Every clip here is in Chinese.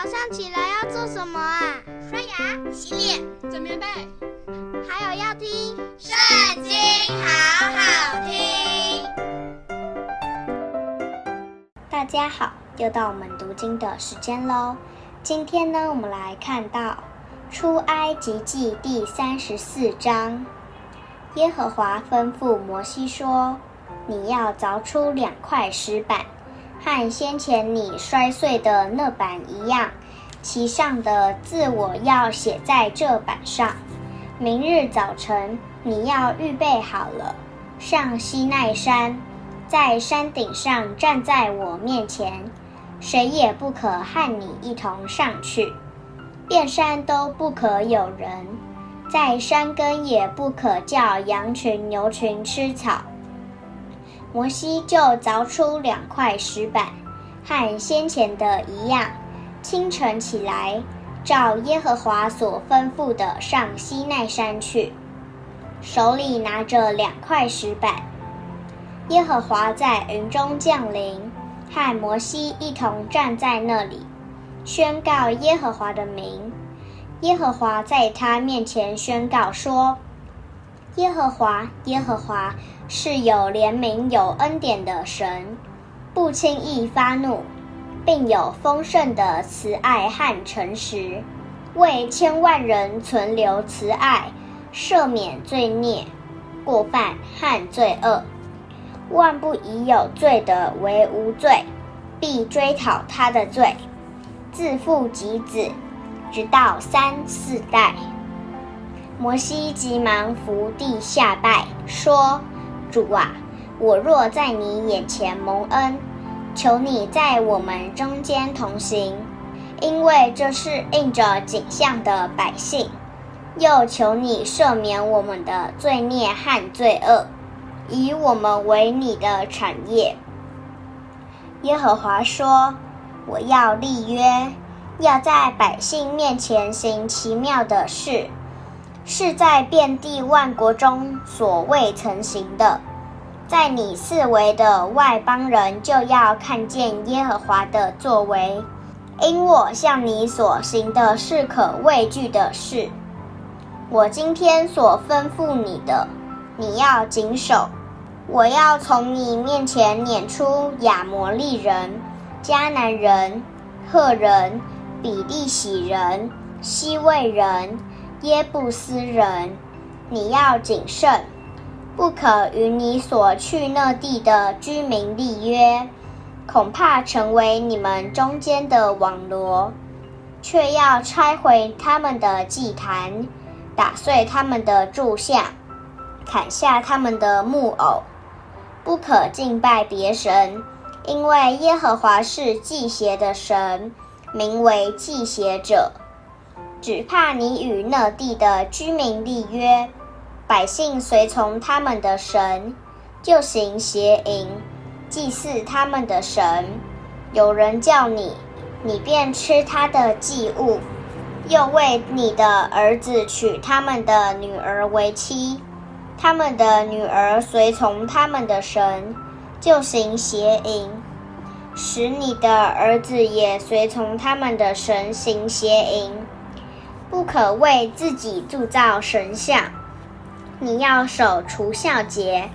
早上起来要做什么啊？刷牙、洗脸、整棉被，还有要听《圣经》，好好听。大家好，又到我们读经的时间喽。今天呢，我们来看到《出埃及记》第三十四章。耶和华吩咐摩西说：“你要凿出两块石板。”和先前你摔碎的那板一样，其上的字我要写在这板上。明日早晨你要预备好了，上西奈山，在山顶上站在我面前，谁也不可和你一同上去，遍山都不可有人，在山根也不可叫羊群牛群吃草。摩西就凿出两块石板，和先前的一样。清晨起来，照耶和华所吩咐的上西奈山去，手里拿着两块石板。耶和华在云中降临，和摩西一同站在那里，宣告耶和华的名。耶和华在他面前宣告说：“耶和华，耶和华。”是有怜悯、有恩典的神，不轻易发怒，并有丰盛的慈爱和诚实，为千万人存留慈爱，赦免罪孽、过犯和罪恶。万不以有罪的为无罪，必追讨他的罪，自父及子，直到三四代。摩西急忙伏地下拜，说。主啊，我若在你眼前蒙恩，求你在我们中间同行，因为这是应着景象的百姓。又求你赦免我们的罪孽和罪恶，以我们为你的产业。耶和华说：“我要立约，要在百姓面前行奇妙的事。”是在遍地万国中所未曾行的，在你四围的外邦人就要看见耶和华的作为，因我向你所行的是可畏惧的事。我今天所吩咐你的，你要谨守。我要从你面前撵出亚摩利人、迦南人、赫人、比利洗人、希未人。耶布斯人，你要谨慎，不可与你所去那地的居民立约，恐怕成为你们中间的网罗。却要拆毁他们的祭坛，打碎他们的柱像，砍下他们的木偶，不可敬拜别神，因为耶和华是忌邪的神，名为忌邪者。只怕你与那地的居民立约，百姓随从他们的神，就行邪淫，祭祀他们的神。有人叫你，你便吃他的祭物，又为你的儿子娶他们的女儿为妻。他们的女儿随从他们的神，就行邪淫，使你的儿子也随从他们的神行邪淫。不可为自己铸造神像，你要守除酵节，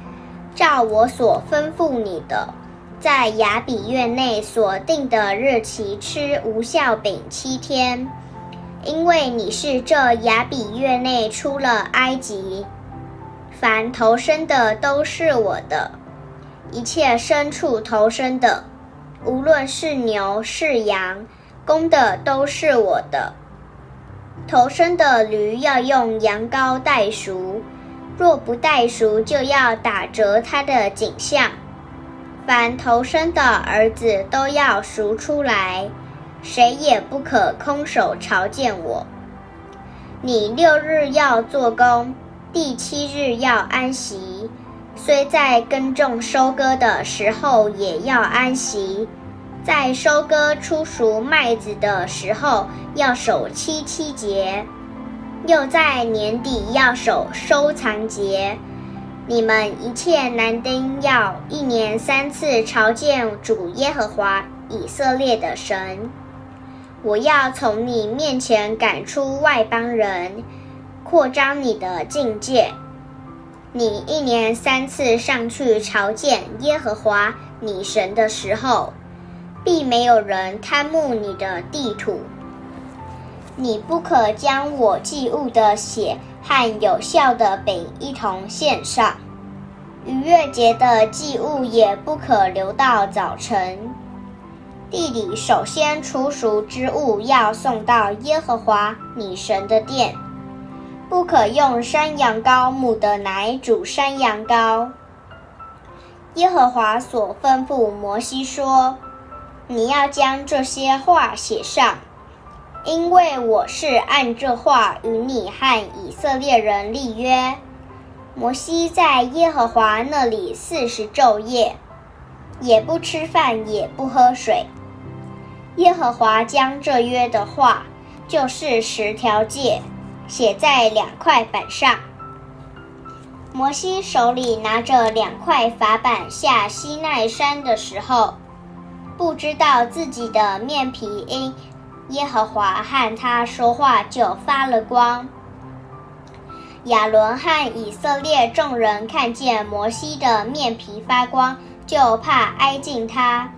照我所吩咐你的，在亚比月内所定的日期吃无酵饼七天，因为你是这亚比月内出了埃及。凡投生的都是我的，一切牲畜投生的，无论是牛是羊，公的都是我的。头生的驴要用羊羔代赎，若不代赎，就要打折它的景象。凡头生的儿子都要赎出来，谁也不可空手朝见我。你六日要做工，第七日要安息，虽在耕种收割的时候也要安息。在收割初熟麦子的时候，要守七七节；又在年底要守收藏节。你们一切男丁要一年三次朝见主耶和华以色列的神。我要从你面前赶出外邦人，扩张你的境界。你一年三次上去朝见耶和华你神的时候，必没有人贪慕你的地土。你不可将我祭物的血和有效的饼一同献上。逾越节的祭物也不可留到早晨。地里首先出熟之物要送到耶和华你神的殿，不可用山羊羔母的奶煮山羊羔。耶和华所吩咐摩西说：“你要将这些话写上，因为我是按这话与你和以色列人立约。”摩西在耶和华那里四十昼夜，也不吃饭，也不喝水。耶和华将这约的话，就是十条诫，写在两块板上。摩西手里拿着两块法板下西奈山的时候，不知道自己的面皮因耶和华和他说话就发了光。亚伦和以色列众人看见摩西的面皮发光，就怕挨近他。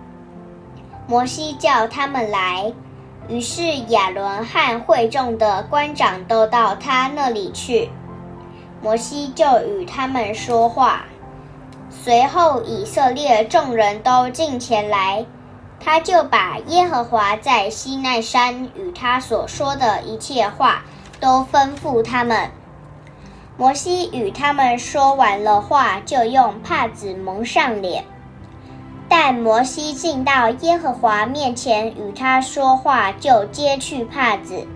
摩西叫他们来，于是亚伦和会众的官长都到他那里去。摩西就与他们说话。随后以色列众人都进前来，他就把耶和华在西奈山与他所说的一切话都吩咐他们。摩西与他们说完了话，就用帕子蒙上脸。但摩西进到耶和华面前与他说话，就揭去帕子。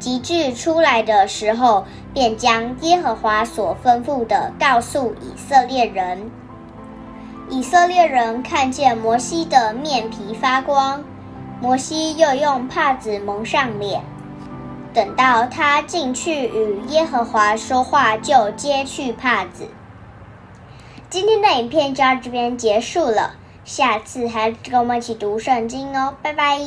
及至出来的时候，便将耶和华所吩咐的告诉以色列人。以色列人看见摩西的面皮发光，摩西又用帕子蒙上脸。等到他进去与耶和华说话，就揭去帕子。今天的影片就到这边结束了，下次还跟我们一起读圣经哦，拜拜。